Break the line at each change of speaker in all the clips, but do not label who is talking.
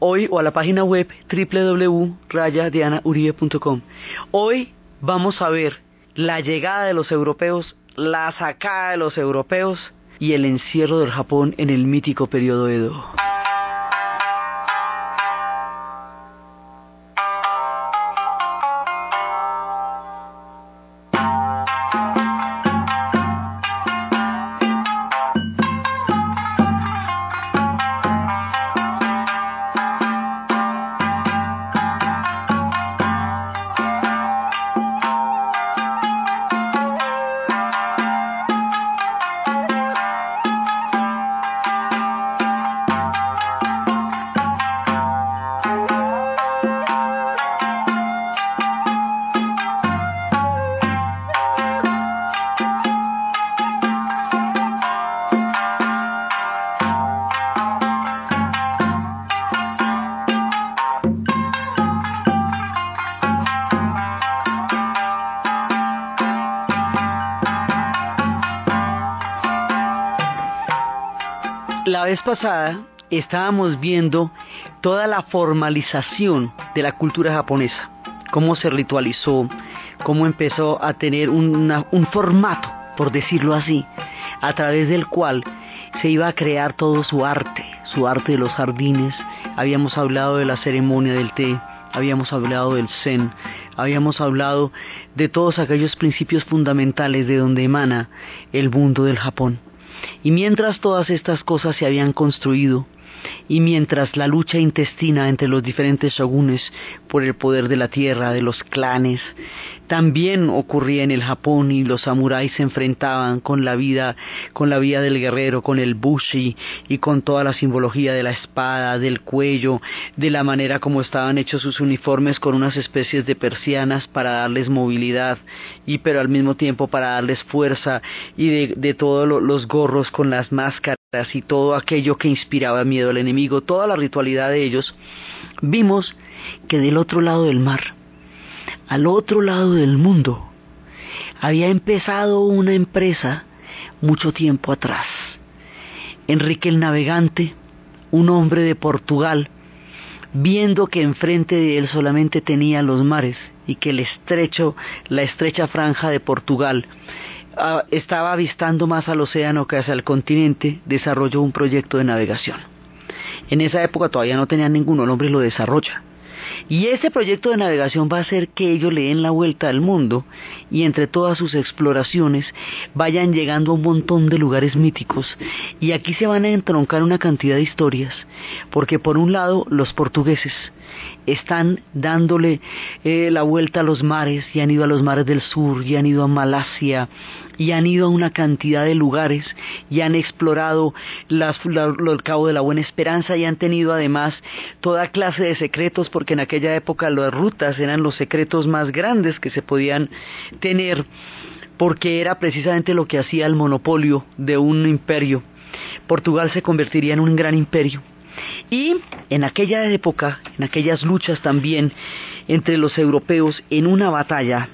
hoy o a la página web www.rayadianauribe.com. Hoy vamos a ver la llegada de los europeos, la sacada de los europeos y el encierro del Japón en el mítico periodo Edo. La vez pasada estábamos viendo toda la formalización de la cultura japonesa, cómo se ritualizó, cómo empezó a tener un formato, por decirlo así, a través del cual se iba a crear todo su arte, su arte de los jardines. Habíamos hablado de la ceremonia del té, habíamos hablado del zen, habíamos hablado de todos aquellos principios fundamentales de donde emana el mundo del Japón. Y mientras todas estas cosas se habían construido, y mientras la lucha intestina entre los diferentes shogunes por el poder de la tierra, de los clanes, también ocurría en el Japón y los samuráis se enfrentaban con la vida, con la vida del guerrero, con el bushi y con toda la simbología de la espada, del cuello, de la manera como estaban hechos sus uniformes con unas especies de persianas para darles movilidad y pero al mismo tiempo para darles fuerza y de, todos lo- los gorros con las máscaras y todo aquello que inspiraba miedo al enemigo, toda la ritualidad de ellos, vimos que del otro lado del mar, al otro lado del mundo, había empezado una empresa mucho tiempo atrás. Enrique el Navegante, un hombre de Portugal, viendo que enfrente de él solamente tenía los mares y que el estrecho, la estrecha franja de Portugal ah, estaba avistando más al océano que hacia el continente, desarrolló un proyecto de navegación. En esa época todavía no tenía ninguno, el hombre lo desarrolla. Y ese proyecto de navegación va a hacer que ellos le den la vuelta al mundo y entre todas sus exploraciones vayan llegando a un montón de lugares míticos y aquí se van a entroncar una cantidad de historias porque por un lado los portugueses están dándole eh, la vuelta a los mares y han ido a los mares del sur y han ido a Malasia y han ido a una cantidad de lugares y han explorado las, la- lo- el Cabo de la Buena Esperanza y han tenido además toda clase de secretos porque en aquella época las rutas eran los secretos más grandes que se podían tener porque era precisamente lo que hacía el monopolio de un imperio. Portugal se convertiría en un gran imperio. Y en aquella época, en aquellas luchas también entre los europeos, en una batalla,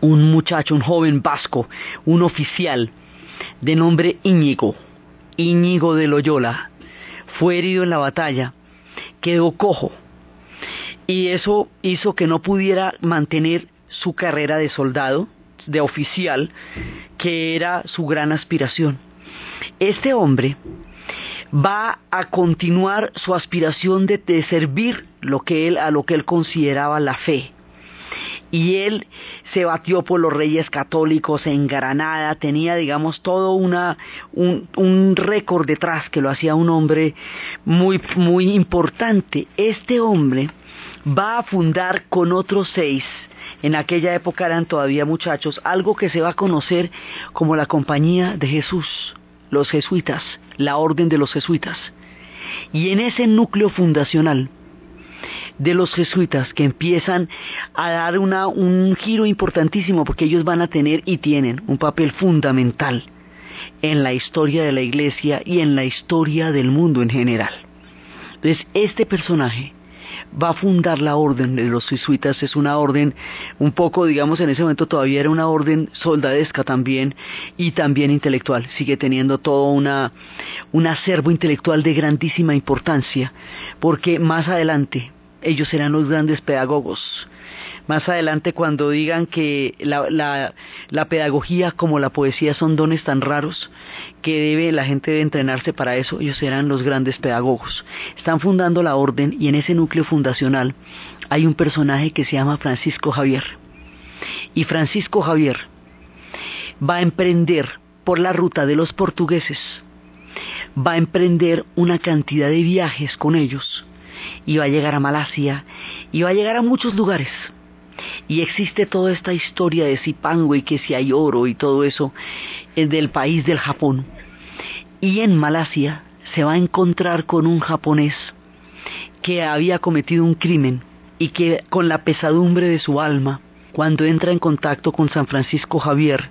un muchacho, un joven vasco, un oficial de nombre Íñigo, Íñigo de Loyola, fue herido en la batalla, quedó cojo y eso hizo que no pudiera mantener su carrera de soldado, de oficial, que era su gran aspiración. Este hombre va a continuar su aspiración de, servir lo que él, a lo que él consideraba la fe. Y él se batió por los reyes católicos en Granada, tenía, digamos, todo un, un récord detrás que lo hacía un hombre muy, muy importante. Este hombre va a fundar con otros seis, en aquella época eran todavía muchachos, algo que se va a conocer como la Compañía de Jesús, los jesuitas, la Orden de los Jesuitas. Y en ese núcleo fundacional de los jesuitas que empiezan a dar una, un giro importantísimo porque ellos van a tener y tienen un papel fundamental en la historia de la iglesia y en la historia del mundo en general. Entonces, este personaje va a fundar la orden de los jesuitas, es una orden un poco, digamos, en ese momento todavía era una orden soldadesca también y también intelectual, sigue teniendo todo una, un acervo intelectual de grandísima importancia, porque más adelante ellos serán los grandes pedagogos, más adelante cuando digan que la, pedagogía como la poesía son dones tan raros que debe la gente de entrenarse para eso, ellos serán los grandes pedagogos. Están fundando la orden y en ese núcleo fundacional hay un personaje que se llama Francisco Javier. Y Francisco Javier va a emprender por la ruta de los portugueses, va a emprender una cantidad de viajes con ellos y va a llegar a Malasia y va a llegar a muchos lugares y existe toda esta historia de Zipango y que si hay oro y todo eso es del país del Japón. Y en Malasia se va a encontrar con un japonés que había cometido un crimen y que con la pesadumbre de su alma, cuando entra en contacto con San Francisco Javier,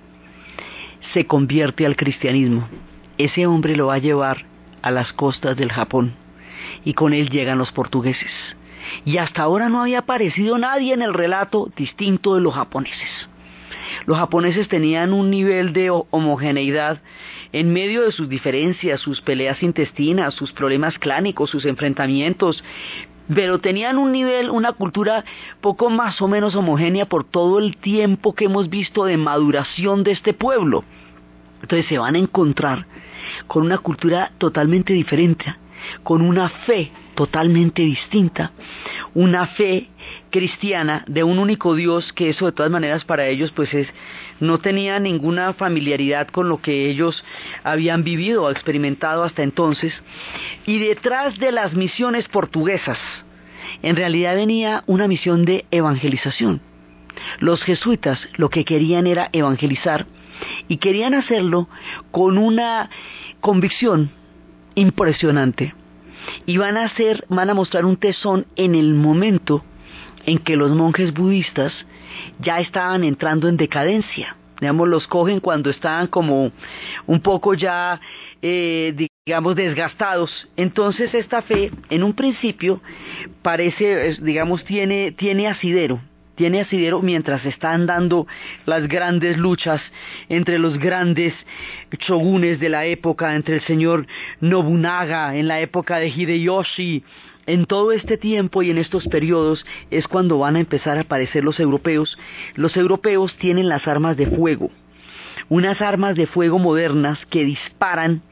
se convierte al cristianismo. Ese hombre lo va a llevar a las costas del Japón y con él llegan los portugueses y hasta ahora no había aparecido nadie en el relato distinto de los japoneses. Los japoneses tenían un nivel de homogeneidad en medio de sus diferencias, sus peleas intestinas, sus problemas clánicos, sus enfrentamientos, pero tenían un nivel, una cultura poco más o menos homogénea por todo el tiempo que hemos visto de maduración de este pueblo. Entonces se van a encontrar con una cultura totalmente diferente, con una fe totalmente distinta, una fe cristiana de un único Dios, que eso de todas maneras para ellos pues es, no tenía ninguna familiaridad con lo que ellos habían vivido o experimentado hasta entonces, y detrás de las misiones portuguesas, en realidad venía una misión de evangelización. Los jesuitas lo que querían era evangelizar y querían hacerlo con una convicción impresionante y van a hacer, van a mostrar un tesón en el momento en que los monjes budistas ya estaban entrando en decadencia. Digamos, los cogen cuando estaban como un poco ya, eh, digamos, desgastados. Entonces esta fe, en un principio, parece, digamos, tiene, tiene asidero tiene asidero mientras están dando las grandes luchas entre los grandes shogunes de la época, entre el señor Nobunaga en la época de Hideyoshi. En todo este tiempo y en estos periodos es cuando van a empezar a aparecer los europeos. Los europeos tienen las armas de fuego, unas armas de fuego modernas que disparan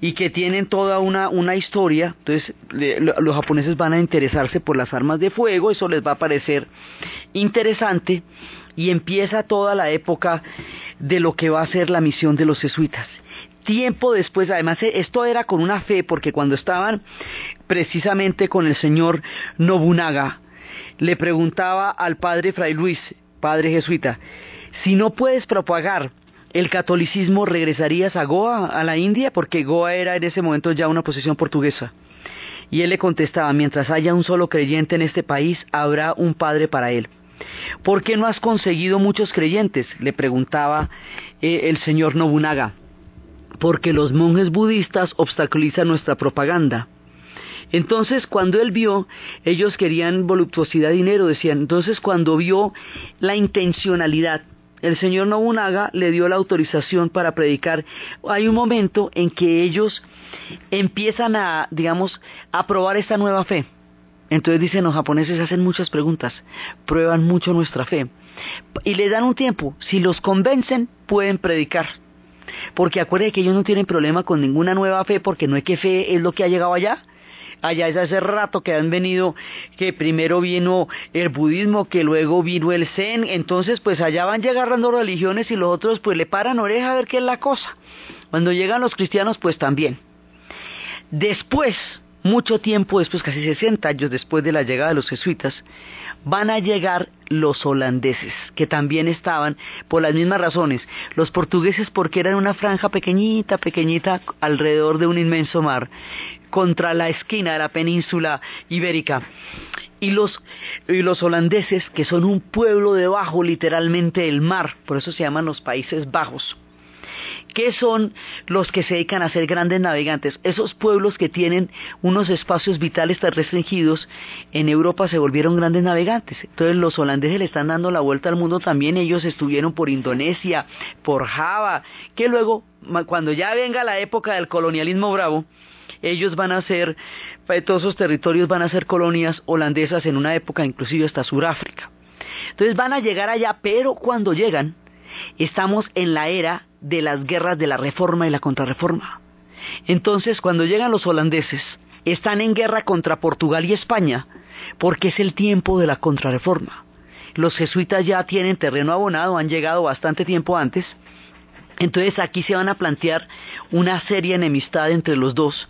y que tienen toda una, una historia, entonces los japoneses van a interesarse por las armas de fuego, eso les va a parecer interesante y empieza toda la época de lo que va a ser la misión de los jesuitas. Tiempo después, además esto era con una fe, porque cuando estaban precisamente con el señor Nobunaga, le preguntaba al padre Fray Luis, padre jesuita, si no puedes propagar el catolicismo regresarías a Goa, a la India, porque Goa era en ese momento ya una posesión portuguesa. Y él le contestaba, mientras haya un solo creyente en este país, habrá un padre para él. ¿Por qué no has conseguido muchos creyentes? le preguntaba eh, el señor Nobunaga. Porque los monjes budistas obstaculizan nuestra propaganda. Entonces, cuando él vio, ellos querían voluptuosidad, dinero, decían. Entonces, cuando vio la intencionalidad el señor Nobunaga le dio la autorización para predicar. Hay un momento en que ellos empiezan a, digamos, a probar esta nueva fe. Entonces dicen los japoneses hacen muchas preguntas, prueban mucho nuestra fe y le dan un tiempo. Si los convencen, pueden predicar. Porque acuérdense que ellos no tienen problema con ninguna nueva fe porque no es que fe es lo que ha llegado allá, allá es hace rato que han venido, que primero vino el budismo, que luego vino el zen, entonces pues allá van llegando religiones y los otros pues le paran oreja a ver qué es la cosa. Cuando llegan los cristianos pues también. Después mucho tiempo después, casi 60 años después de la llegada de los jesuitas, van a llegar los holandeses, que también estaban por las mismas razones. Los portugueses porque eran una franja pequeñita, pequeñita, alrededor de un inmenso mar, contra la esquina de la península ibérica. Y los, y los holandeses, que son un pueblo debajo literalmente del mar, por eso se llaman los Países Bajos ¿Qué son los que se dedican a ser grandes navegantes? Esos pueblos que tienen unos espacios vitales tan restringidos en Europa se volvieron grandes navegantes. Entonces los holandeses le están dando la vuelta al mundo también. Ellos estuvieron por Indonesia, por Java, que luego, cuando ya venga la época del colonialismo bravo, ellos van a ser, todos esos territorios van a ser colonias holandesas en una época inclusive hasta Sudáfrica. Entonces van a llegar allá, pero cuando llegan, estamos en la era de las guerras de la reforma y la contrarreforma. Entonces, cuando llegan los holandeses, están en guerra contra Portugal y España, porque es el tiempo de la contrarreforma. Los jesuitas ya tienen terreno abonado, han llegado bastante tiempo antes, entonces aquí se van a plantear una seria enemistad entre los dos.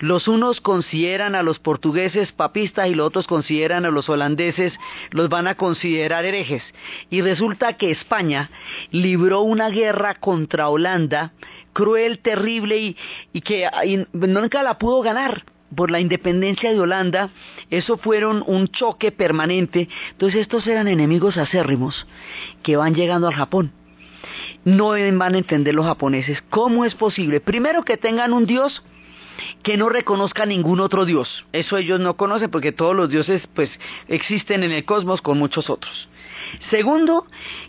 Los unos consideran a los portugueses papistas y los otros consideran a los holandeses, los van a considerar herejes. Y resulta que España libró una guerra contra Holanda, cruel, terrible y, que nunca la pudo ganar por la independencia de Holanda, eso fueron un choque permanente. Entonces estos eran enemigos acérrimos que van llegando al Japón no van a entender los japoneses cómo es posible, primero que tengan un dios que no reconozca ningún otro dios. Eso ellos no conocen porque todos los dioses pues existen en el cosmos con muchos otros. Segundo,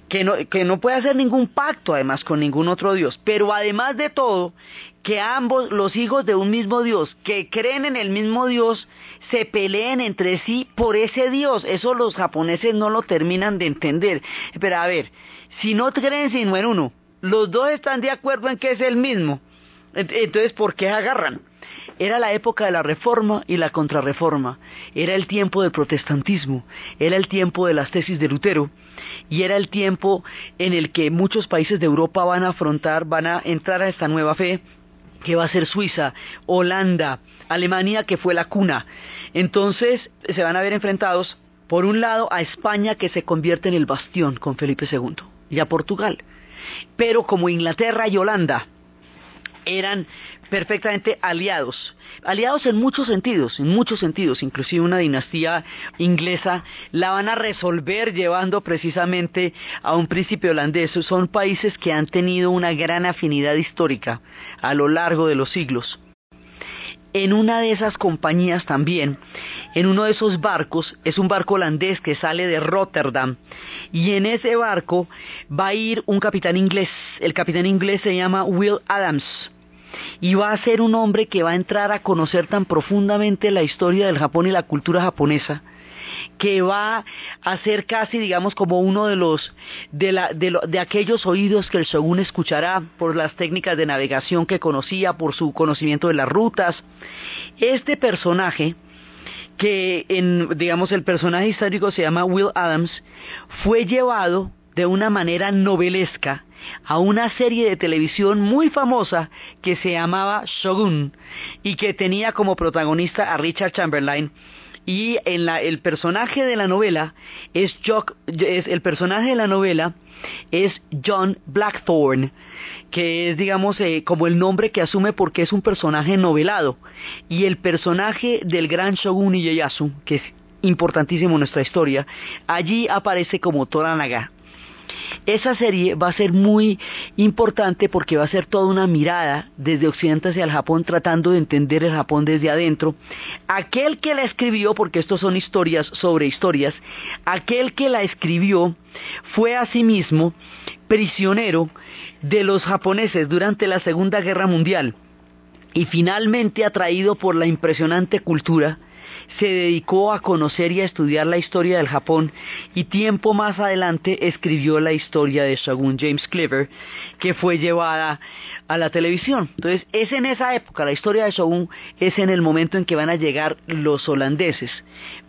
que no, que no puede hacer ningún pacto además con ningún otro dios. Pero además de todo, que ambos, los hijos de un mismo dios, que creen en el mismo dios, se peleen entre sí por ese dios. Eso los japoneses no lo terminan de entender. Pero a ver, si no creen sino en uno, los dos están de acuerdo en que es el mismo. Entonces, ¿por qué agarran? Era la época de la reforma y la contrarreforma, era el tiempo del protestantismo, era el tiempo de las tesis de Lutero y era el tiempo en el que muchos países de Europa van a afrontar, van a entrar a esta nueva fe que va a ser Suiza, Holanda, Alemania que fue la cuna. Entonces se van a ver enfrentados por un lado a España que se convierte en el bastión con Felipe II y a Portugal. Pero como Inglaterra y Holanda eran perfectamente aliados, aliados en muchos sentidos, en muchos sentidos, inclusive una dinastía inglesa la van a resolver llevando precisamente a un príncipe holandés. Son países que han tenido una gran afinidad histórica a lo largo de los siglos en una de esas compañías también, en uno de esos barcos, es un barco holandés que sale de Rotterdam, y en ese barco va a ir un capitán inglés, el capitán inglés se llama Will Adams, y va a ser un hombre que va a entrar a conocer tan profundamente la historia del Japón y la cultura japonesa, que va a ser casi, digamos, como uno de los de, aquellos oídos que el shogun escuchará por las técnicas de navegación que conocía, por su conocimiento de las rutas. Este personaje que en, digamos, el personaje histórico se llama Will Adams, fue llevado de una manera novelesca a una serie de televisión muy famosa que se llamaba Shogun y que tenía como protagonista a Richard Chamberlain y en la, el personaje de la novela es, el personaje de la novela es John Blackthorne, que es, digamos, eh, como el nombre que asume porque es un personaje novelado. Y el personaje del gran shogun Ieyasu, que es importantísimo en nuestra historia, allí aparece como Toranaga. Esa serie va a ser muy importante porque va a ser toda una mirada desde Occidente hacia el Japón tratando de entender el Japón desde adentro. Aquel que la escribió, porque estos son historias sobre historias, aquel que la escribió fue asimismo prisionero de los japoneses durante la Segunda Guerra Mundial y finalmente atraído por la impresionante cultura se dedicó a conocer y a estudiar la historia del Japón y tiempo más adelante escribió la historia de Shogun James Cleaver que fue llevada a la televisión. Entonces es en esa época, la historia de Shogun es en el momento en que van a llegar los holandeses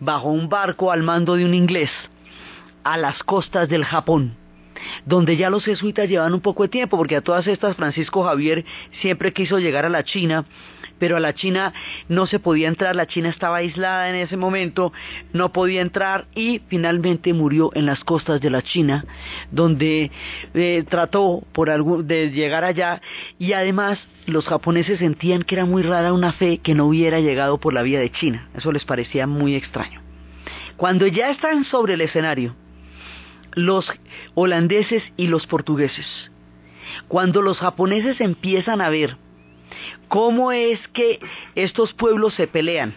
bajo un barco al mando de un inglés a las costas del Japón donde ya los jesuitas llevan un poco de tiempo, porque a todas estas Francisco Javier siempre quiso llegar a la China, pero a la China no se podía entrar, la China estaba aislada en ese momento, no podía entrar y finalmente murió en las costas de la China, donde eh, trató por de llegar allá y además los japoneses sentían que era muy rara una fe que no hubiera llegado por la vía de China, eso les parecía muy extraño. Cuando ya están sobre el escenario, los holandeses y los portugueses, cuando los japoneses empiezan a ver cómo es que estos pueblos se pelean,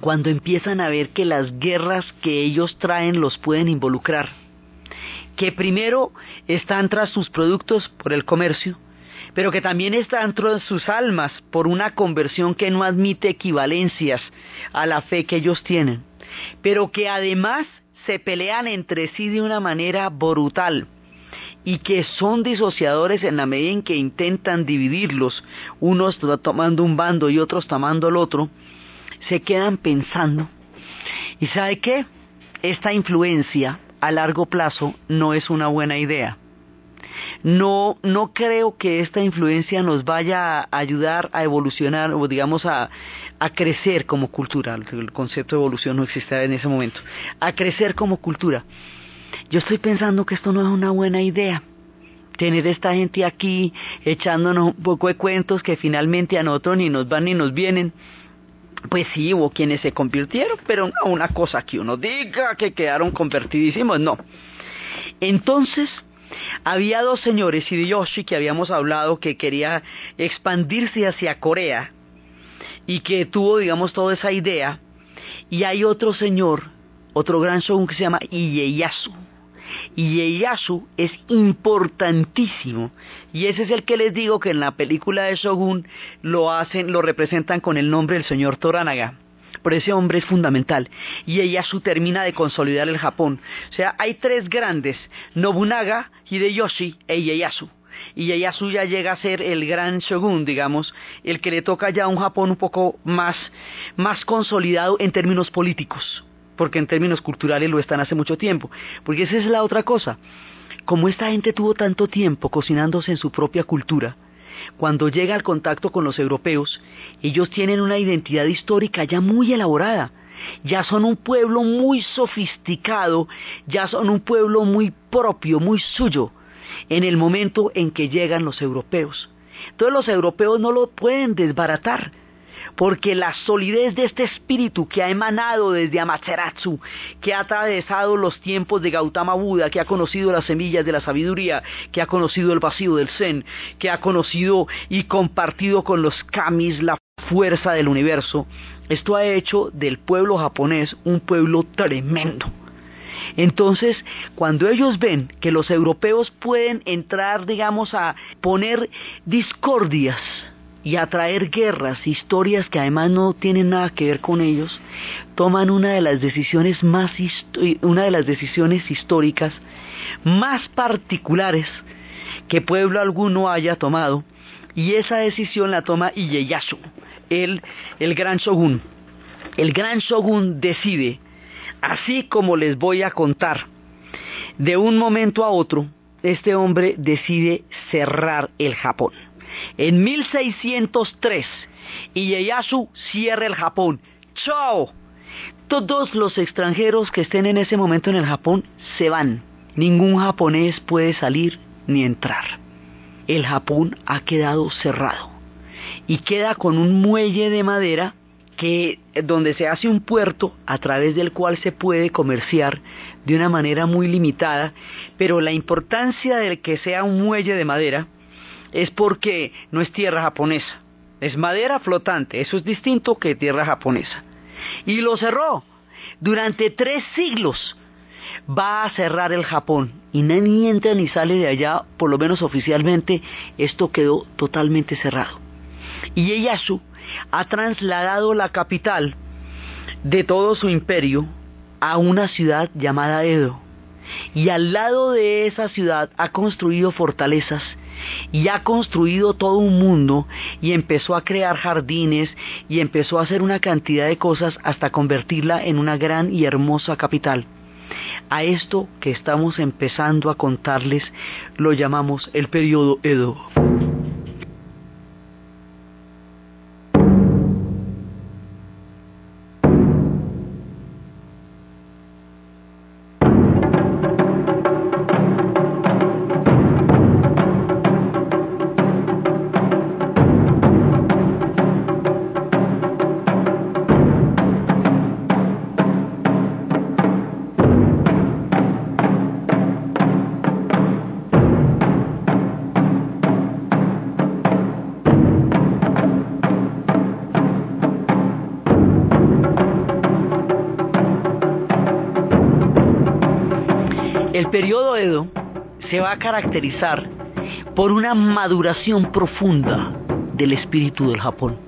cuando empiezan a ver que las guerras que ellos traen los pueden involucrar, que primero están tras sus productos por el comercio, pero que también están tras sus almas por una conversión que no admite equivalencias a la fe que ellos tienen. Pero que además se pelean entre sí de una manera brutal y que son disociadores en la medida en que intentan dividirlos, unos tomando un bando y otros tomando el otro, se quedan pensando. ¿Y sabe qué? Esta influencia a largo plazo no es una buena idea. No, no creo que esta influencia nos vaya a ayudar a evolucionar o digamos a, a crecer como cultura, el concepto de evolución no existía en ese momento, a crecer como cultura. Yo estoy pensando que esto no es una buena idea. Tener esta gente aquí echándonos un poco de cuentos que finalmente a nosotros ni nos van ni nos vienen. Pues sí, hubo quienes se convirtieron, pero no una cosa que uno diga que quedaron convertidísimos, no. Entonces, había dos señores, Hideyoshi, que habíamos hablado, que quería expandirse hacia Corea, y que tuvo, digamos, toda esa idea. Y hay otro señor, otro gran shogun que se llama Ieyasu. Ieyasu es importantísimo y ese es el que les digo que en la película de Shogun lo hacen, lo representan con el nombre del señor Toranaga. Pero ese hombre es fundamental. Ieyasu termina de consolidar el Japón. O sea, hay tres grandes, Nobunaga, Hideyoshi e Ieyasu Ieyasu ya llega a ser el gran shogun, digamos, el que le toca ya a un Japón un poco más, más consolidado en términos políticos, porque en términos culturales lo están hace mucho tiempo, porque esa es la otra cosa. Como esta gente tuvo tanto tiempo cocinándose en su propia cultura, cuando llega al contacto con los europeos, ellos tienen una identidad histórica ya muy elaborada, ya son un pueblo muy sofisticado, ya son un pueblo muy propio, muy suyo, en el momento en que llegan los europeos. Entonces los europeos no lo pueden desbaratar, porque la solidez de este espíritu que ha emanado desde Amaterasu, que ha atravesado los tiempos de Gautama Buda, que ha conocido las semillas de la sabiduría, que ha conocido el vacío del Zen, que ha conocido y compartido con los kamis la fuerza del universo, esto ha hecho del pueblo japonés un pueblo tremendo. Entonces, cuando ellos ven que los europeos pueden entrar, digamos, a poner discordias y a traer guerras, historias que además no tienen nada que ver con ellos, toman una de las decisiones más una de las decisiones históricas más particulares que pueblo alguno haya tomado, y esa decisión la toma Ieyasu, el, el gran shogun. El gran shogun decide Así como les voy a contar, de un momento a otro, este hombre decide cerrar el Japón. En 1603, Ieyasu cierra el Japón. ¡Chao! Todos los extranjeros que estén en ese momento en el Japón se van. Ningún japonés puede salir ni entrar. El Japón ha quedado cerrado y queda con un muelle de madera que donde se hace un puerto a través del cual se puede comerciar de una manera muy limitada, pero la importancia de que sea un muelle de madera es porque no es tierra japonesa, es madera flotante, eso es distinto que tierra japonesa. Y lo cerró. Durante tres siglos va a cerrar el Japón y ni entra ni sale de allá, por lo menos oficialmente, esto quedó totalmente cerrado. Y Ieyasu ha trasladado la capital de todo su imperio a una ciudad llamada Edo. Y al lado de esa ciudad ha construido fortalezas y ha construido todo un mundo y empezó a crear jardines y empezó a hacer una cantidad de cosas hasta convertirla en una gran y hermosa capital. A esto que estamos empezando a contarles lo llamamos el periodo Edo. El periodo Edo se va a caracterizar por una maduración profunda del espíritu del Japón,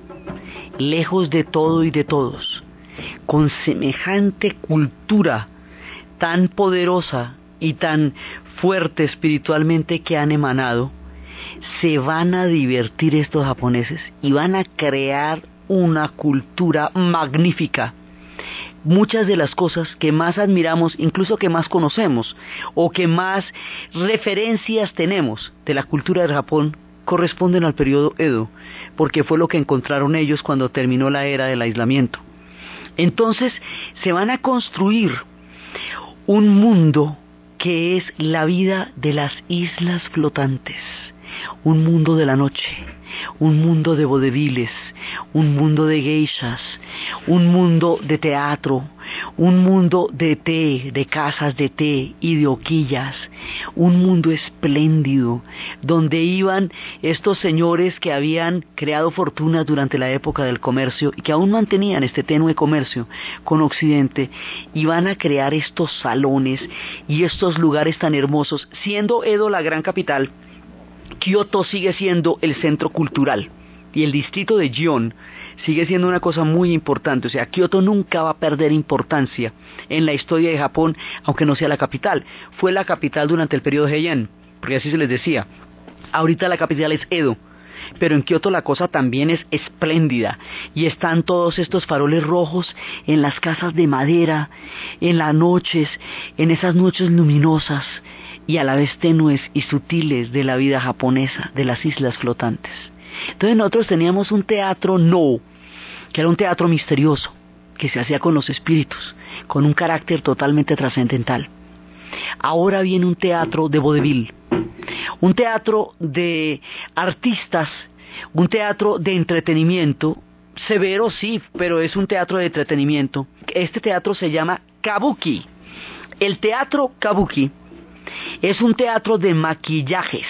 lejos de todo y de todos, con semejante cultura tan poderosa y tan fuerte espiritualmente que han emanado, se van a divertir estos japoneses y van a crear una cultura magnífica muchas de las cosas que más admiramos, incluso que más conocemos, o que más referencias tenemos de la cultura del Japón, corresponden al periodo Edo, porque fue lo que encontraron ellos cuando terminó la era del aislamiento. Entonces se van a construir un mundo que es la vida de las islas flotantes, un mundo de la noche, un mundo de vodeviles, un mundo de geishas, un mundo de teatro, un mundo de té, de casas de té y de hoquillas, un mundo espléndido, donde iban estos señores que habían creado fortuna durante la época del comercio y que aún mantenían este tenue comercio con Occidente, y van a crear estos salones y estos lugares tan hermosos, siendo Edo la gran capital, Kioto sigue siendo el centro cultural y el distrito de Gion sigue siendo una cosa muy importante. O sea, Kioto nunca va a perder importancia en la historia de Japón, aunque no sea la capital. Fue la capital durante el periodo Heian, porque así se les decía. Ahorita la capital es Edo. Pero en Kioto la cosa también es espléndida y están todos estos faroles rojos en las casas de madera, en las noches, en esas noches luminosas y a la vez tenues y sutiles de la vida japonesa, de las islas flotantes. Entonces nosotros teníamos un teatro no, que era un teatro misterioso, que se hacía con los espíritus, con un carácter totalmente trascendental. Ahora viene un teatro de vodevil, un teatro de artistas, un teatro de entretenimiento, severo sí, pero es un teatro de entretenimiento. Este teatro se llama Kabuki. El teatro Kabuki es un teatro de maquillajes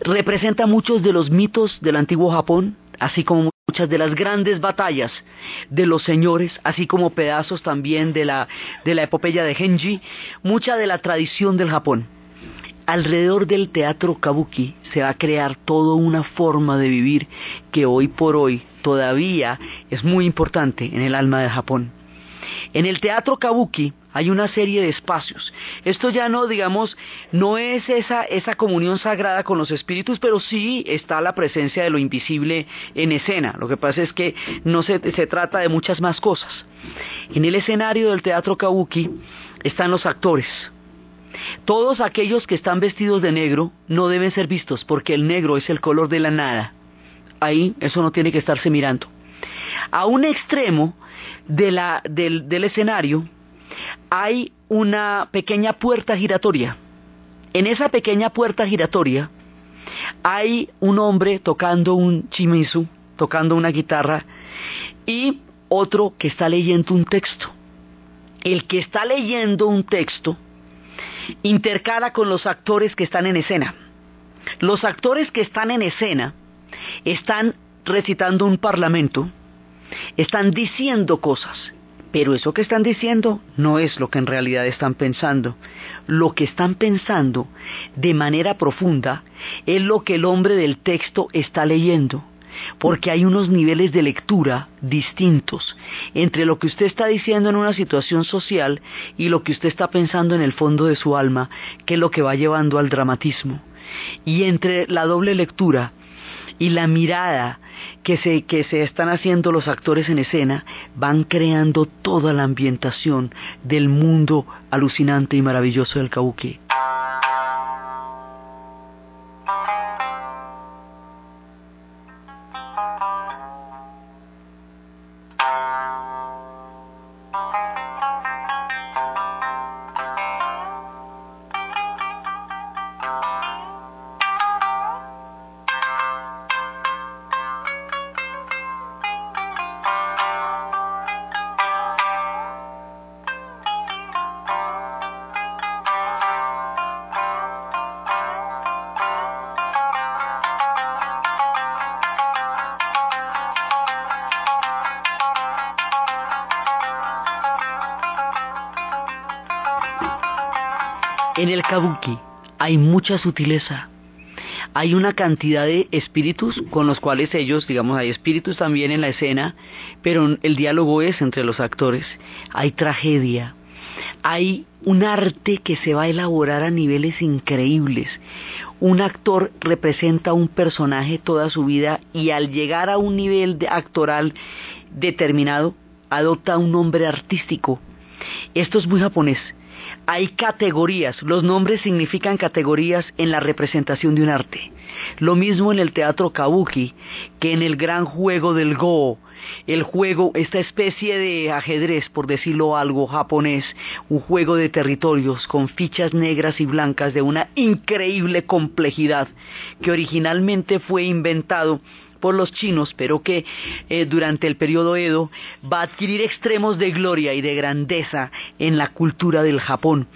representa muchos de los mitos del antiguo Japón, así como muchas de las grandes batallas de los señores, así como pedazos también de la, de la epopeya de Genji, mucha de la tradición del Japón. Alrededor del teatro kabuki se va a crear toda una forma de vivir que hoy por hoy todavía es muy importante en el alma de Japón. En el teatro kabuki hay una serie de espacios. Esto ya no, digamos, no es esa, esa comunión sagrada con los espíritus, pero sí está la presencia de lo invisible en escena. Lo que pasa es que no se, se trata de muchas más cosas. En el escenario del teatro kabuki están los actores. Todos aquellos que están vestidos de negro no deben ser vistos porque el negro es el color de la nada. Ahí eso no tiene que estarse mirando. A un extremo del, del escenario hay una pequeña puerta giratoria. En esa pequeña puerta giratoria hay un hombre tocando un chimizu, tocando una guitarra, y otro que está leyendo un texto. El que está leyendo un texto intercala con los actores que están en escena. Los actores que están en escena están recitando un parlamento, están diciendo cosas pero eso que están diciendo no es lo que en realidad están pensando. Lo que están pensando de manera profunda es lo que el hombre del texto está leyendo. Porque hay unos niveles de lectura distintos entre lo que usted está diciendo en una situación social y lo que usted está pensando en el fondo de su alma, que es lo que va llevando al dramatismo. Y entre la doble lectura y la mirada que se, que se están haciendo los actores en escena van creando toda la ambientación del mundo alucinante y maravilloso del kabuki. En el kabuki hay mucha sutileza. Hay una cantidad de espíritus con los cuales ellos, digamos, hay espíritus también en la escena, pero el diálogo es entre los actores. Hay tragedia. Hay un arte que se va a elaborar a niveles increíbles. Un actor representa un personaje toda su vida y al llegar a un nivel actoral determinado, adopta un nombre artístico. Esto es muy japonés hay categorías, los nombres significan categorías en la representación de un arte. Lo mismo en el teatro kabuki que en el gran juego del go, el juego, esta especie de ajedrez, por decirlo algo japonés, un juego de territorios con fichas negras y blancas de una increíble complejidad que originalmente fue inventado por los chinos, pero que eh, durante el periodo Edo va a adquirir extremos de gloria y de grandeza en la cultura del Japón,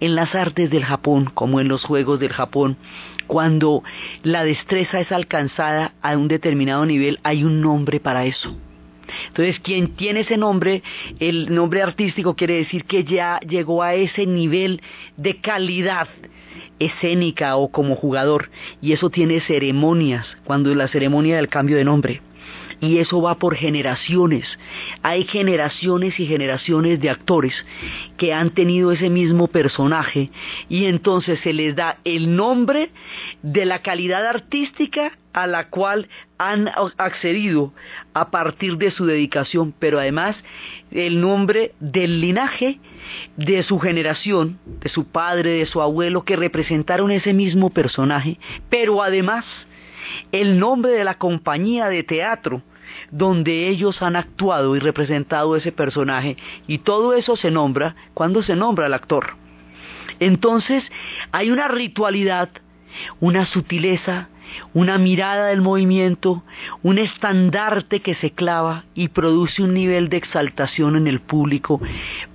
en las artes del Japón, como en los juegos del Japón. Cuando la destreza es alcanzada a un determinado nivel, hay un nombre para eso. Entonces, quien tiene ese nombre, el nombre artístico quiere decir que ya llegó a ese nivel de calidad escénica o como jugador y eso tiene ceremonias, cuando la ceremonia del cambio de nombre. Y eso va por generaciones. Hay generaciones y generaciones de actores que han tenido ese mismo personaje y entonces se les da el nombre de la calidad artística a la cual han accedido a partir de su dedicación, pero además el nombre del linaje de su generación, de su padre, de su abuelo, que representaron ese mismo personaje, pero además el nombre de la compañía de teatro donde ellos han actuado y representado ese personaje, y todo eso se nombra cuando se nombra al actor. Entonces hay una ritualidad, una sutileza, una mirada del movimiento, un estandarte que se clava y produce un nivel de exaltación en el público.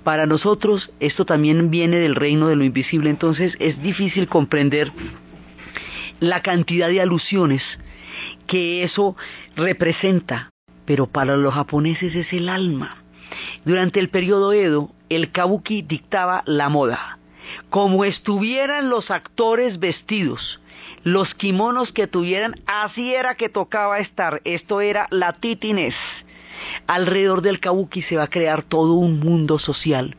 Para nosotros esto también viene del reino de lo invisible, entonces es difícil comprender la cantidad de alusiones que eso representa, pero para los japoneses es el alma. Durante el periodo Edo, el kabuki dictaba la moda. Como estuvieran los actores vestidos, los kimonos que tuvieran, así era que tocaba estar. Esto era la titines. Alrededor del kabuki se va a crear todo un mundo social,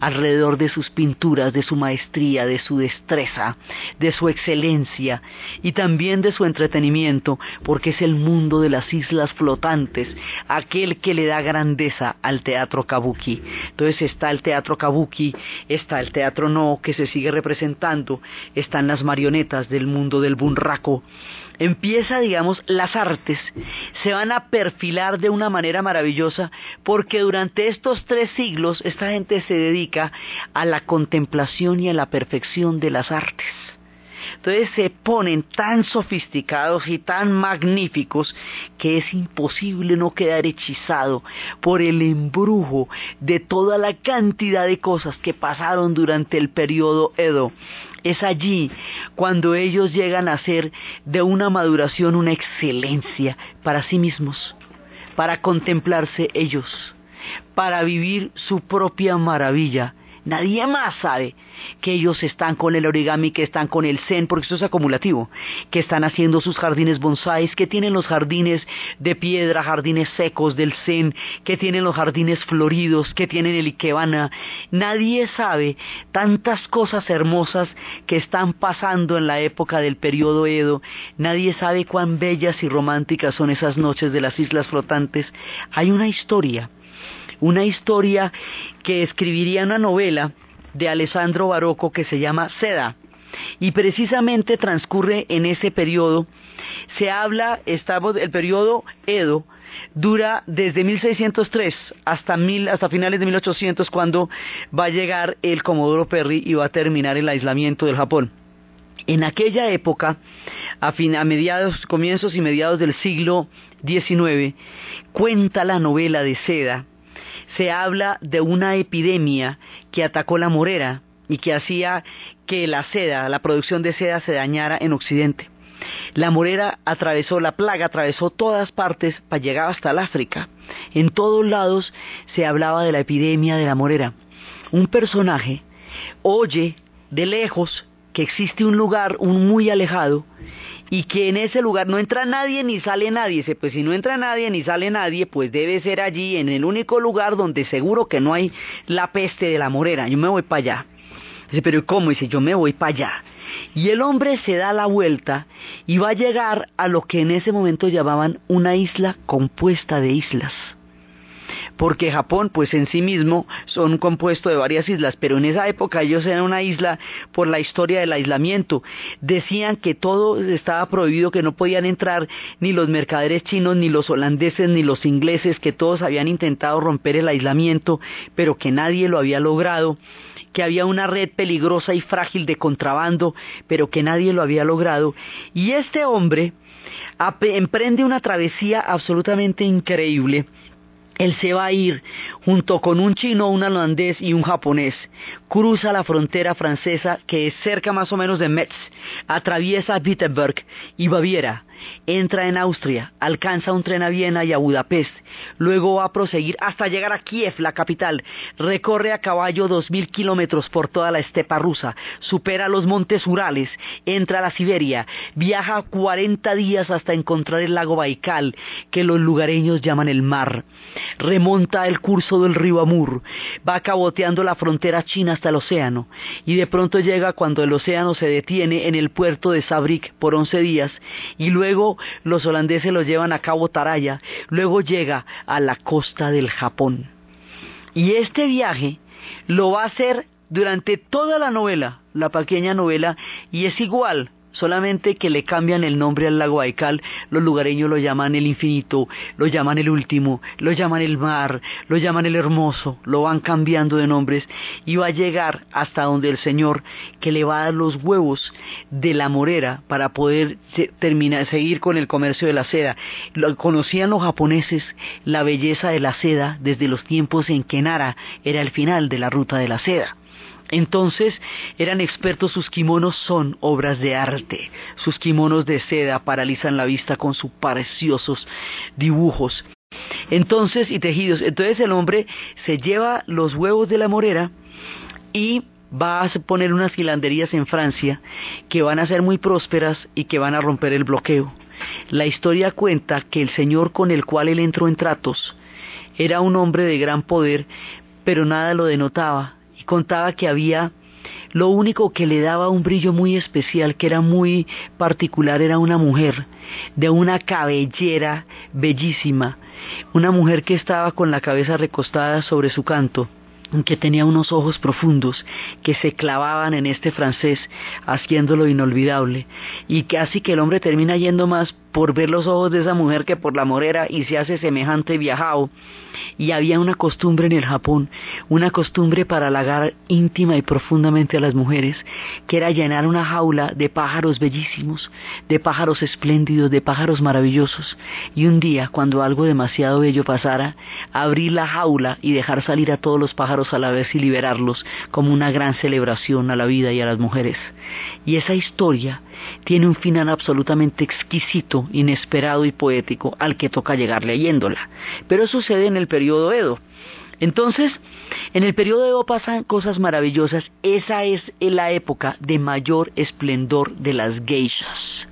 alrededor de sus pinturas, de su maestría, de su destreza, de su excelencia y también de su entretenimiento, porque es el mundo de las islas flotantes, aquel que le da grandeza al teatro kabuki. Entonces está el teatro kabuki, está el teatro no que se sigue representando, están las marionetas del mundo del bunraku, empieza, digamos, las artes se van a perfilar de una manera maravillosa porque durante estos tres siglos esta gente se dedica a la contemplación y a la perfección de las artes. Entonces se ponen tan sofisticados y tan magníficos que es imposible no quedar hechizado por el embrujo de toda la cantidad de cosas que pasaron durante el periodo Edo. Es allí cuando ellos llegan a ser de una maduración una excelencia para sí mismos, para contemplarse ellos, para vivir su propia maravilla Nadie más sabe que ellos están con el origami, que están con el zen, porque esto es acumulativo, que están haciendo sus jardines bonsáis, que tienen los jardines de piedra, jardines secos del zen, que tienen los jardines floridos, que tienen el ikebana. Nadie sabe tantas cosas hermosas que están pasando en la época del periodo Edo. Nadie sabe cuán bellas y románticas son esas noches de las islas flotantes. Hay una historia una historia que escribiría una novela de Alessandro Barocco que se llama Seda. Y precisamente transcurre en ese periodo. Se habla, estamos, el periodo Edo dura desde 1603 hasta, mil, hasta finales de 1800 cuando va a llegar el Comodoro Perry y va a terminar el aislamiento del Japón. En aquella época, a, a mediados, comienzos y mediados del siglo XIX, cuenta la novela de Seda se habla de una epidemia que atacó la morera y que hacía que la seda, la producción de seda se dañara en Occidente. La morera atravesó la plaga, atravesó todas partes para llegar hasta el África. En todos lados se hablaba de la epidemia de la morera. Un personaje oye de lejos que existe un lugar un muy alejado y que en ese lugar no entra nadie ni sale nadie. Pues si no entra nadie ni sale nadie, pues debe ser allí en el único lugar donde seguro que no hay la peste de la morera. Yo me voy para allá. Dice, pero ¿cómo? Dice, yo me voy para allá. Y el hombre se da la vuelta y va a llegar a lo que en ese momento llamaban una isla compuesta de islas porque Japón pues en sí mismo son un compuesto de varias islas, pero en esa época ellos eran una isla por la historia del aislamiento. Decían que todo estaba prohibido, que no podían entrar ni los mercaderes chinos, ni los holandeses, ni los ingleses, que todos habían intentado romper el aislamiento, pero que nadie lo había logrado que había una red peligrosa y frágil de contrabando, pero que nadie lo había logrado. Y este hombre emprende una travesía absolutamente increíble él se va a ir junto con un chino, un holandés y un japonés. Cruza la frontera francesa que es cerca más o menos de Metz, atraviesa Wittenberg y Baviera, entra en Austria, alcanza un tren a Viena y a Budapest, luego va a proseguir hasta llegar a Kiev, la capital, recorre a caballo dos mil kilómetros por toda la estepa rusa, supera los montes Urales, entra a la Siberia, viaja cuarenta días hasta encontrar el lago Baikal, que los lugareños llaman el mar, remonta el curso del río Amur, va caboteando la frontera china hasta el océano, y de pronto llega cuando el océano se detiene en el puerto de Sabrik por once días, y luego luego los holandeses lo llevan a Cabo Taraya, luego llega a la costa del Japón. Y este viaje lo va a hacer durante toda la novela, la pequeña novela, y es igual solamente que le cambian el nombre al lago Baikal, los lugareños lo llaman el infinito, lo llaman el último, lo llaman el mar, lo llaman el hermoso, lo van cambiando de nombres y va a llegar hasta donde el Señor que le va a dar los huevos de la morera para poder terminar, seguir con el comercio de la seda. conocían los japoneses la belleza de la seda desde los tiempos en que Nara era el final de la ruta de la seda. Entonces eran expertos, sus kimonos son obras de arte, sus kimonos de seda paralizan la vista con sus preciosos dibujos. Entonces, y tejidos, entonces el hombre se lleva los huevos de la morera y va a poner unas hilanderías en Francia que van a ser muy prósperas y que van a romper el bloqueo. La historia cuenta que el señor con el cual él entró en tratos era un hombre de gran poder, pero nada lo denotaba contaba que había lo único que le daba un brillo muy especial, que era muy particular, era una mujer de una cabellera bellísima, una mujer que estaba con la cabeza recostada sobre su canto que tenía unos ojos profundos que se clavaban en este francés haciéndolo inolvidable. Y casi que el hombre termina yendo más por ver los ojos de esa mujer que por la morera y se hace semejante viajado. Y había una costumbre en el Japón, una costumbre para halagar íntima y profundamente a las mujeres, que era llenar una jaula de pájaros bellísimos, de pájaros espléndidos, de pájaros maravillosos. Y un día, cuando algo demasiado bello pasara, abrir la jaula y dejar salir a todos los pájaros a la vez y liberarlos como una gran celebración a la vida y a las mujeres. Y esa historia tiene un final absolutamente exquisito, inesperado y poético al que toca llegar leyéndola. Pero sucede en el periodo Edo. Entonces, en el periodo Edo pasan cosas maravillosas. Esa es la época de mayor esplendor de las geishas.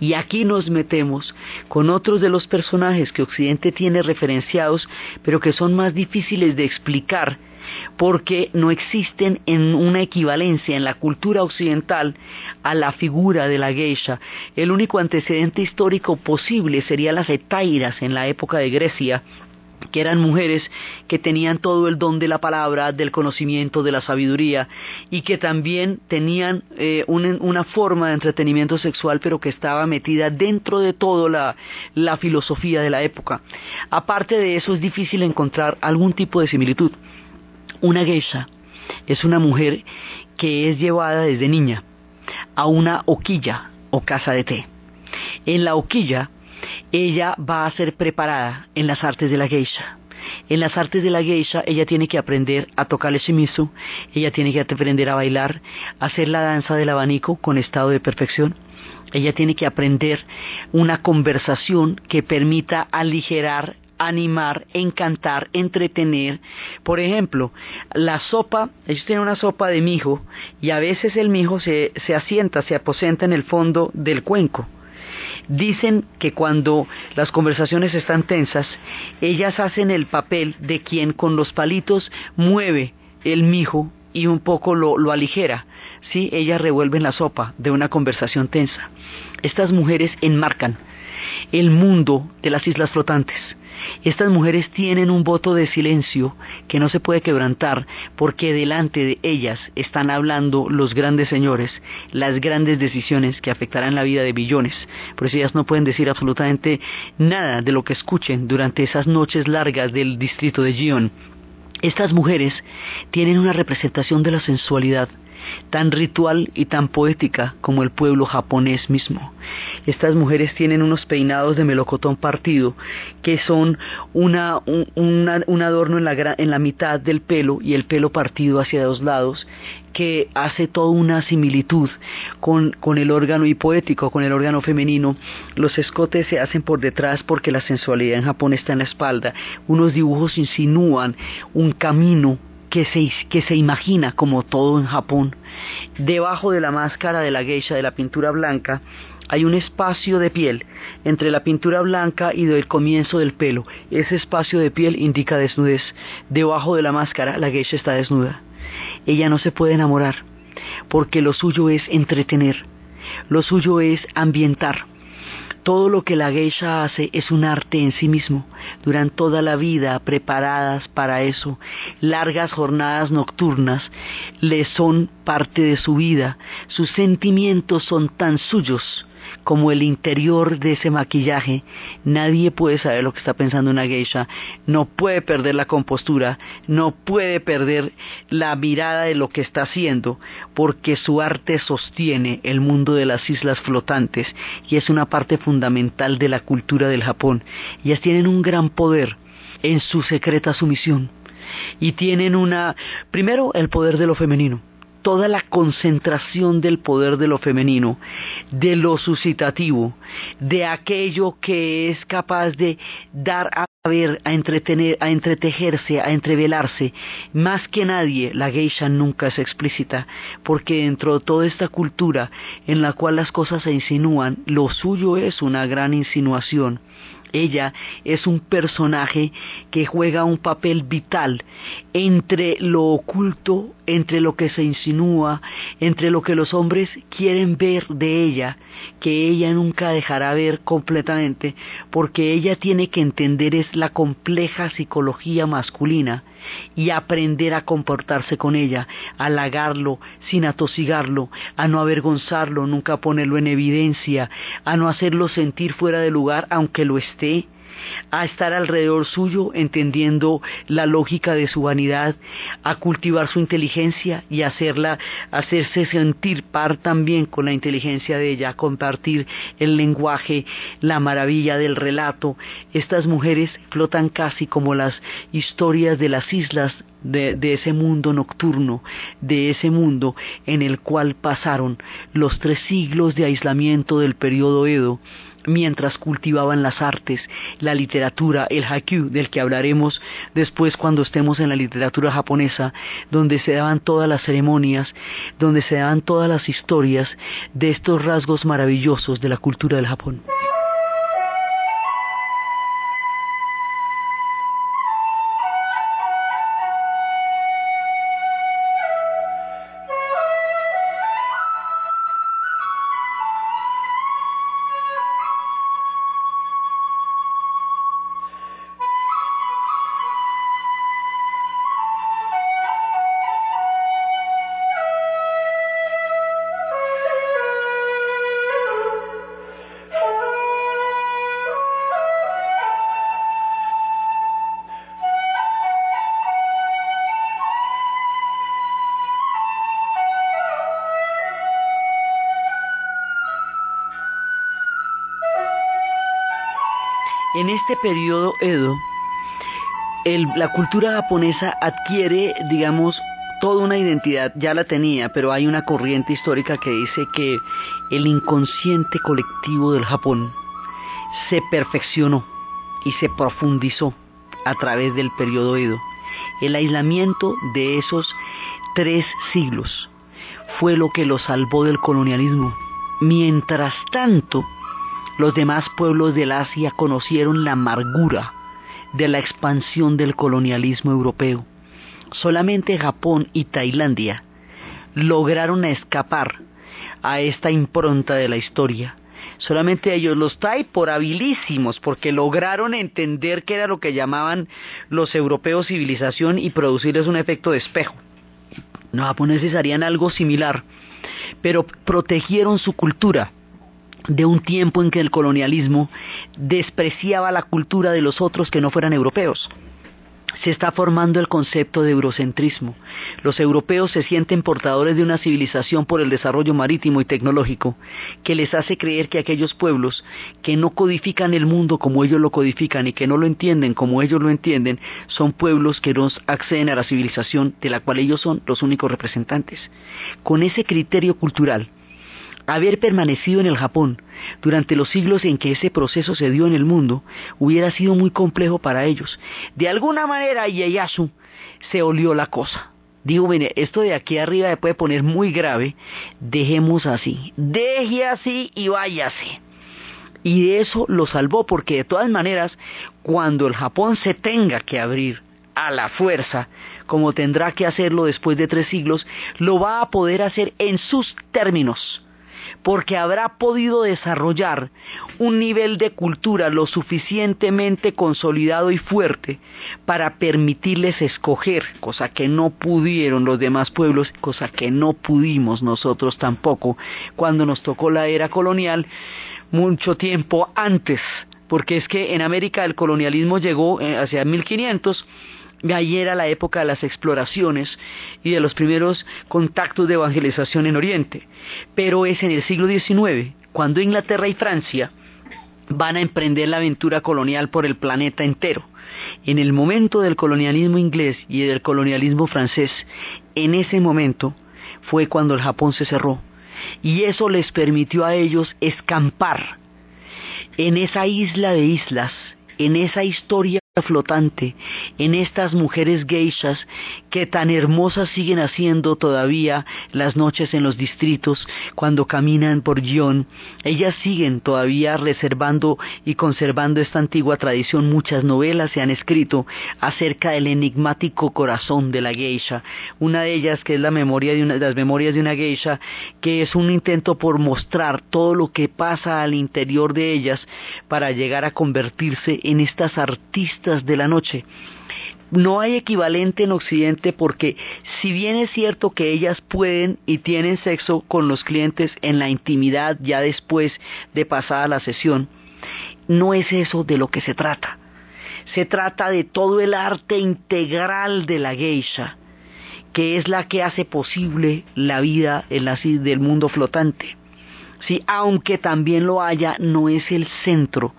Y aquí nos metemos con otros de los personajes que Occidente tiene referenciados, pero que son más difíciles de explicar porque no existen en una equivalencia en la cultura occidental a la figura de la geisha. El único antecedente histórico posible sería las etairas en la época de Grecia, que eran mujeres que tenían todo el don de la palabra, del conocimiento, de la sabiduría, y que también tenían eh, una, forma de entretenimiento sexual, pero que estaba metida dentro de toda la, la filosofía de la época. Aparte de eso, es difícil encontrar algún tipo de similitud. Una geisha es una mujer que es llevada desde niña a una hoquilla o casa de té. En la hoquilla ella va a ser preparada en las artes de la geisha. En las artes de la geisha ella tiene que aprender a tocar el shimizu, ella tiene que aprender a bailar, a hacer la danza del abanico con estado de perfección. Ella tiene que aprender una conversación que permita aligerar animar, encantar, entretener. Por ejemplo, la sopa, ellos tienen una sopa de mijo y a veces el mijo se, se asienta, se aposenta en el fondo del cuenco. Dicen que cuando las conversaciones están tensas, ellas hacen el papel de quien con los palitos mueve el mijo y un poco lo, aligera. ¿sí? Ellas revuelven la sopa de una conversación tensa. Estas mujeres enmarcan el mundo de las islas flotantes. Estas mujeres tienen un voto de silencio que no se puede quebrantar porque delante de ellas están hablando los grandes señores, las grandes decisiones que afectarán la vida de billones. Por eso ellas no pueden decir absolutamente nada de lo que escuchen durante esas noches largas del distrito de Gion. Estas mujeres tienen una representación de la sensualidad tan ritual y tan poética como el pueblo japonés mismo. Estas mujeres tienen unos peinados de melocotón partido que son una, un, adorno en la, en la mitad del pelo y el pelo partido hacia dos lados que hace toda una similitud con, con, el órgano hipoético, con el órgano femenino. Los escotes se hacen por detrás porque la sensualidad en Japón está en la espalda. Unos dibujos insinúan un camino que se, que se imagina como todo en Japón. Debajo de la máscara de la geisha de la pintura blanca hay un espacio de piel entre la pintura blanca y el comienzo del pelo. Ese espacio de piel indica desnudez. Debajo de la máscara la geisha está desnuda. Ella no se puede enamorar porque lo suyo es entretener, lo suyo es ambientar todo lo que la geisha hace es un arte en sí mismo. Durante toda la vida preparadas para eso, largas jornadas nocturnas le son parte de su vida. Sus sentimientos son tan suyos como el interior de ese maquillaje. Nadie puede saber lo que está pensando una geisha, no puede perder la compostura, no puede perder la mirada de lo que está haciendo, porque su arte sostiene el mundo de las islas flotantes y es una parte fundamental de la cultura del Japón. Ellas tienen un gran poder en su secreta sumisión y tienen una, primero, el poder de lo femenino toda la concentración del poder de lo femenino, de lo suscitativo, de aquello que es capaz de dar a ver, a entretener, a entretejerse, a entrevelarse. Más que nadie, la geisha nunca es explícita, porque dentro de toda esta cultura en la cual las cosas se insinúan, lo suyo es una gran insinuación. Ella es un personaje que juega un papel vital entre lo oculto, entre lo que se insinúa, entre lo que los hombres quieren ver de ella, que ella nunca dejará ver completamente, porque ella tiene que entender es la compleja psicología masculina y aprender a comportarse con ella, a halagarlo sin atosigarlo, a no avergonzarlo, nunca ponerlo en evidencia, a no hacerlo sentir fuera de lugar aunque lo esté, a estar alrededor suyo entendiendo la lógica de su vanidad, a cultivar su inteligencia y hacerla, hacerse sentir par también con la inteligencia de ella, compartir el lenguaje, la maravilla del relato. Estas mujeres flotan casi como las historias de las islas de, de, ese mundo nocturno, de ese mundo en el cual pasaron los tres siglos de aislamiento del periodo Edo, mientras cultivaban las artes, la literatura, el haiku, del que hablaremos después cuando estemos en la literatura japonesa, donde se daban todas las ceremonias, donde se daban todas las historias de estos rasgos maravillosos de la cultura del Japón. En este periodo Edo, la cultura japonesa adquiere, digamos, toda una identidad, ya la tenía, pero hay una corriente histórica que dice que el inconsciente colectivo del Japón se perfeccionó y se profundizó a través del periodo Edo. El aislamiento de esos tres siglos fue lo que lo salvó del colonialismo. Mientras tanto, los demás pueblos del Asia conocieron la amargura de la expansión del colonialismo europeo. Solamente Japón y Tailandia lograron escapar a esta impronta de la historia. Solamente ellos, los Tai, por habilísimos, porque lograron entender qué era lo que llamaban los europeos civilización y producirles un efecto de espejo. Los japoneses harían algo similar, pero protegieron su cultura de un tiempo en que el colonialismo despreciaba la cultura de los otros que no fueran europeos. Se está formando el concepto de eurocentrismo. Los europeos se sienten portadores de una civilización por el desarrollo marítimo y tecnológico que les hace creer que aquellos pueblos que no codifican el mundo como ellos lo codifican y que no lo entienden como ellos lo entienden son pueblos que no acceden a la civilización de la cual ellos son los únicos representantes. Con ese criterio cultural, haber permanecido en el Japón durante los siglos en que ese proceso se dio en el mundo hubiera sido muy complejo para ellos. De alguna manera Ieyasu se olió la cosa. Digo, esto de aquí arriba se puede poner muy grave, dejemos así, deje así y váyase. Y eso lo salvó porque de todas maneras, cuando el Japón se tenga que abrir a la fuerza, como tendrá que hacerlo después de tres siglos, lo va a poder hacer en sus términos porque habrá podido desarrollar un nivel de cultura lo suficientemente consolidado y fuerte para permitirles escoger, cosa que no pudieron los demás pueblos, cosa que no pudimos nosotros tampoco cuando nos tocó la era colonial mucho tiempo antes, porque es que en América el colonialismo llegó eh, hacia 1500 Ahí era la época de las exploraciones y de los primeros contactos de evangelización en Oriente. Pero es en el siglo XIX, cuando Inglaterra y Francia van a emprender la aventura colonial por el planeta entero. En el momento del colonialismo inglés y del colonialismo francés, en ese momento fue cuando el Japón se cerró. Y eso les permitió a ellos escampar en esa isla de islas, en esa historia flotante en estas mujeres geishas que tan hermosas siguen haciendo todavía las noches en los distritos cuando caminan por Gion. Ellas siguen todavía reservando y conservando esta antigua tradición. Muchas novelas se han escrito acerca del enigmático corazón de la geisha. Una de ellas que es la memoria de una, las memorias de una geisha que es un intento por mostrar todo lo que pasa al interior de ellas para llegar a convertirse en estas artistas de la noche. No hay equivalente en Occidente porque si bien es cierto que ellas pueden y tienen sexo con los clientes en la intimidad ya después de pasada la sesión, no es eso de lo que se trata. Se trata de todo el arte integral de la geisha, que es la que hace posible la vida en la, del mundo flotante. ¿Sí? aunque también lo haya, no es el centro,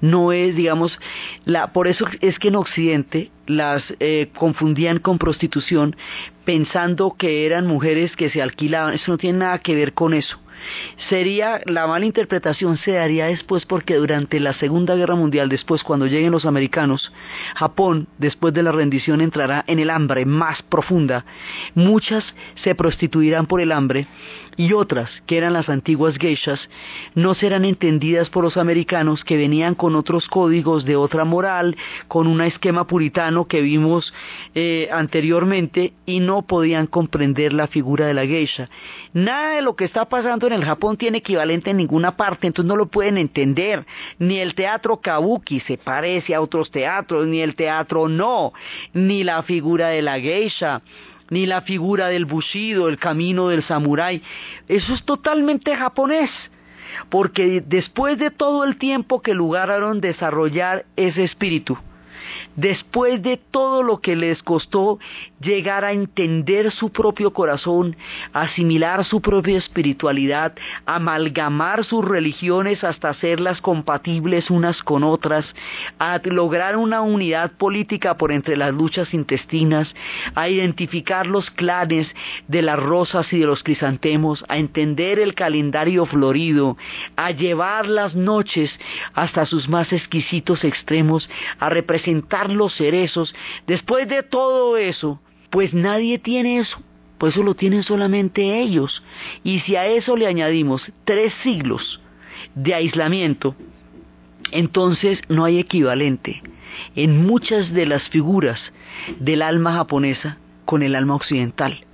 no es, digamos, la, por eso es que en Occidente las eh, confundían con prostitución pensando que eran mujeres que se alquilaban, eso no tiene nada que ver con eso. sería la mala interpretación se daría después porque durante la Segunda Guerra Mundial, después cuando lleguen los americanos, Japón, después de la rendición, entrará en el hambre más profunda. Muchas se prostituirán por el hambre y otras, que eran las antiguas geishas, no serán entendidas por los americanos que venían con otros códigos de otra moral, con un esquema puritano que vimos eh, anteriormente y no podían comprender la figura de la geisha. Nada de lo que está pasando en el Japón tiene equivalente en ninguna parte, entonces no lo pueden entender. Ni el teatro kabuki se parece a otros teatros, ni el teatro no, ni la figura de la geisha ni la figura del bushido, el camino del samurái. Eso es totalmente japonés, porque después de todo el tiempo que lograron desarrollar ese espíritu, después de todo lo que les costó llegar a entender su propio corazón, asimilar su propia espiritualidad, amalgamar sus religiones hasta hacerlas compatibles unas con otras, a lograr una unidad política por entre las luchas intestinas, a identificar los clanes de las rosas y de los crisantemos, a entender el calendario florido, a llevar las noches hasta sus más exquisitos extremos, a representar los cerezos, después de todo eso, pues nadie tiene eso, pues eso lo tienen solamente ellos. Y si a eso le añadimos tres siglos de aislamiento, entonces no hay equivalente en muchas de las figuras del alma japonesa con el alma occidental.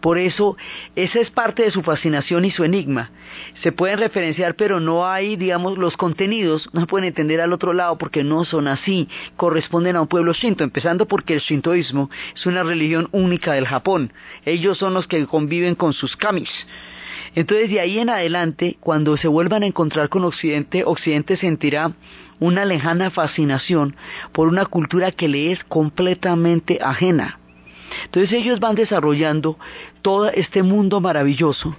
Por eso, esa es parte de su fascinación y su enigma. Se pueden referenciar, pero no hay, digamos, los contenidos, no se pueden entender al otro lado porque no son así, corresponden a un pueblo shinto, empezando porque el shintoísmo es una religión única del Japón. Ellos son los que conviven con sus kamis. Entonces, de ahí en adelante, cuando se vuelvan a encontrar con Occidente, Occidente sentirá una lejana fascinación por una cultura que le es completamente ajena. Entonces ellos van desarrollando todo este mundo maravilloso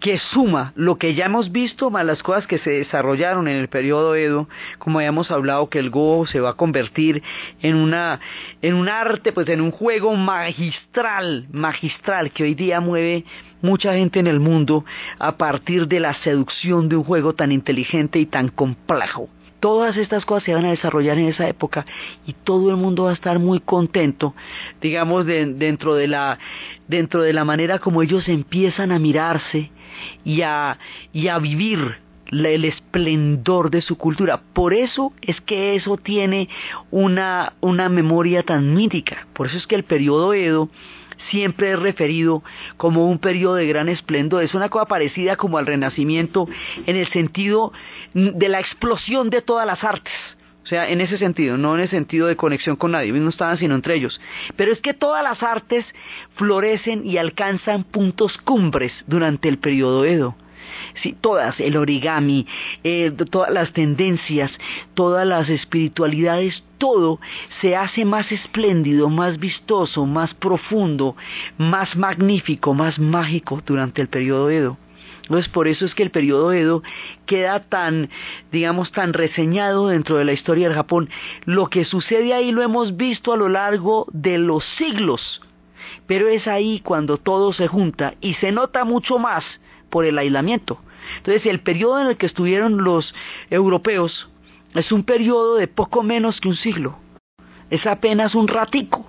que suma lo que ya hemos visto más las cosas que se desarrollaron en el periodo Edo, como habíamos hablado que el Go se va a convertir en una en un arte, pues en un juego magistral, magistral que hoy día mueve mucha gente en el mundo a partir de la seducción de un juego tan inteligente y tan complejo. Todas estas cosas se van a desarrollar en esa época y todo el mundo va a estar muy contento, digamos, dentro, de la, dentro de la manera como ellos empiezan a mirarse y a, y a vivir el esplendor de su cultura. Por eso es que eso tiene una, una memoria tan mítica. Por eso es que el periodo Edo siempre es referido como un periodo de gran esplendor. Es una cosa parecida como al Renacimiento en el sentido de la explosión de todas las artes. O sea, en ese sentido, no en el sentido de conexión con nadie, no estaban sino entre ellos. Pero es que todas las artes florecen y alcanzan puntos cumbres durante el periodo Edo. Sí, todas, el origami, eh, todas las tendencias, todas las espiritualidades, todo se hace más espléndido, más vistoso, más profundo, más magnífico, más mágico durante el periodo Edo. Entonces por eso es que el periodo Edo queda tan, digamos, tan reseñado dentro de la historia del Japón. Lo que sucede ahí lo hemos visto a lo largo de los siglos, pero es ahí cuando todo se junta y se nota mucho más por el aislamiento. Entonces el periodo en el que estuvieron los europeos es un periodo de poco menos que un siglo. Es apenas un ratico.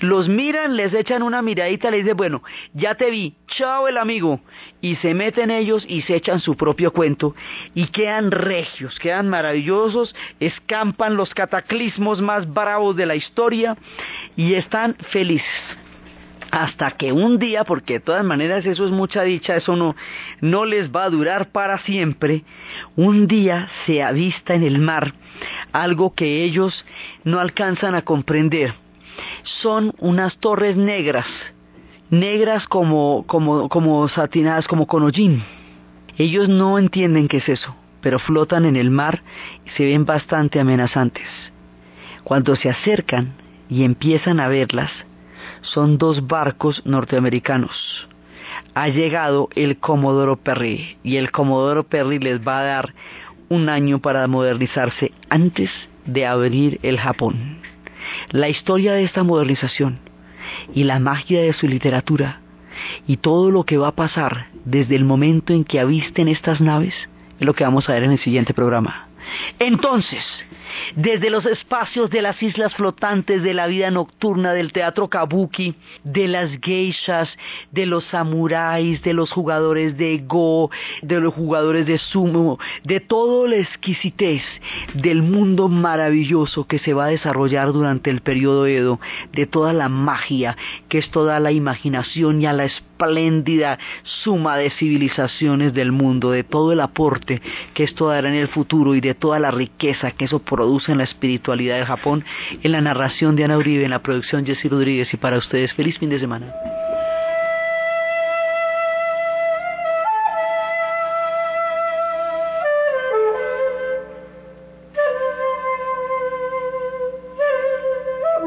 Los miran, les echan una miradita, les dicen, bueno, ya te vi, chao el amigo. Y se meten ellos y se echan su propio cuento y quedan regios, quedan maravillosos, escampan los cataclismos más bravos de la historia y están felices hasta que un día, porque de todas maneras eso es mucha dicha, eso no, no les va a durar para siempre, un día se avista en el mar algo que ellos no alcanzan a comprender. Son unas torres negras, negras como, como, como satinadas, como con hollín. Ellos no entienden qué es eso, pero flotan en el mar y se ven bastante amenazantes. Cuando se acercan y empiezan a verlas, son dos barcos norteamericanos. Ha llegado el Comodoro Perry y el Comodoro Perry les va a dar un año para modernizarse antes de abrir el Japón. La historia de esta modernización y la magia de su literatura y todo lo que va a pasar desde el momento en que avisten estas naves, es lo que vamos a ver en el siguiente programa. Entonces, desde los espacios de las islas flotantes, de la vida nocturna, del teatro kabuki, de las geishas, de los samuráis, de los jugadores de go, de los jugadores de sumo, de toda la exquisitez del mundo maravilloso que se va a desarrollar durante el periodo Edo, de toda la magia que es toda la imaginación y a la espléndida suma de civilizaciones del mundo, de todo el aporte que esto dará en el futuro y de toda la riqueza que eso produce en la espiritualidad de Japón, en la narración de Ana Uribe, en la producción Jessy Rodríguez y para ustedes feliz fin de semana.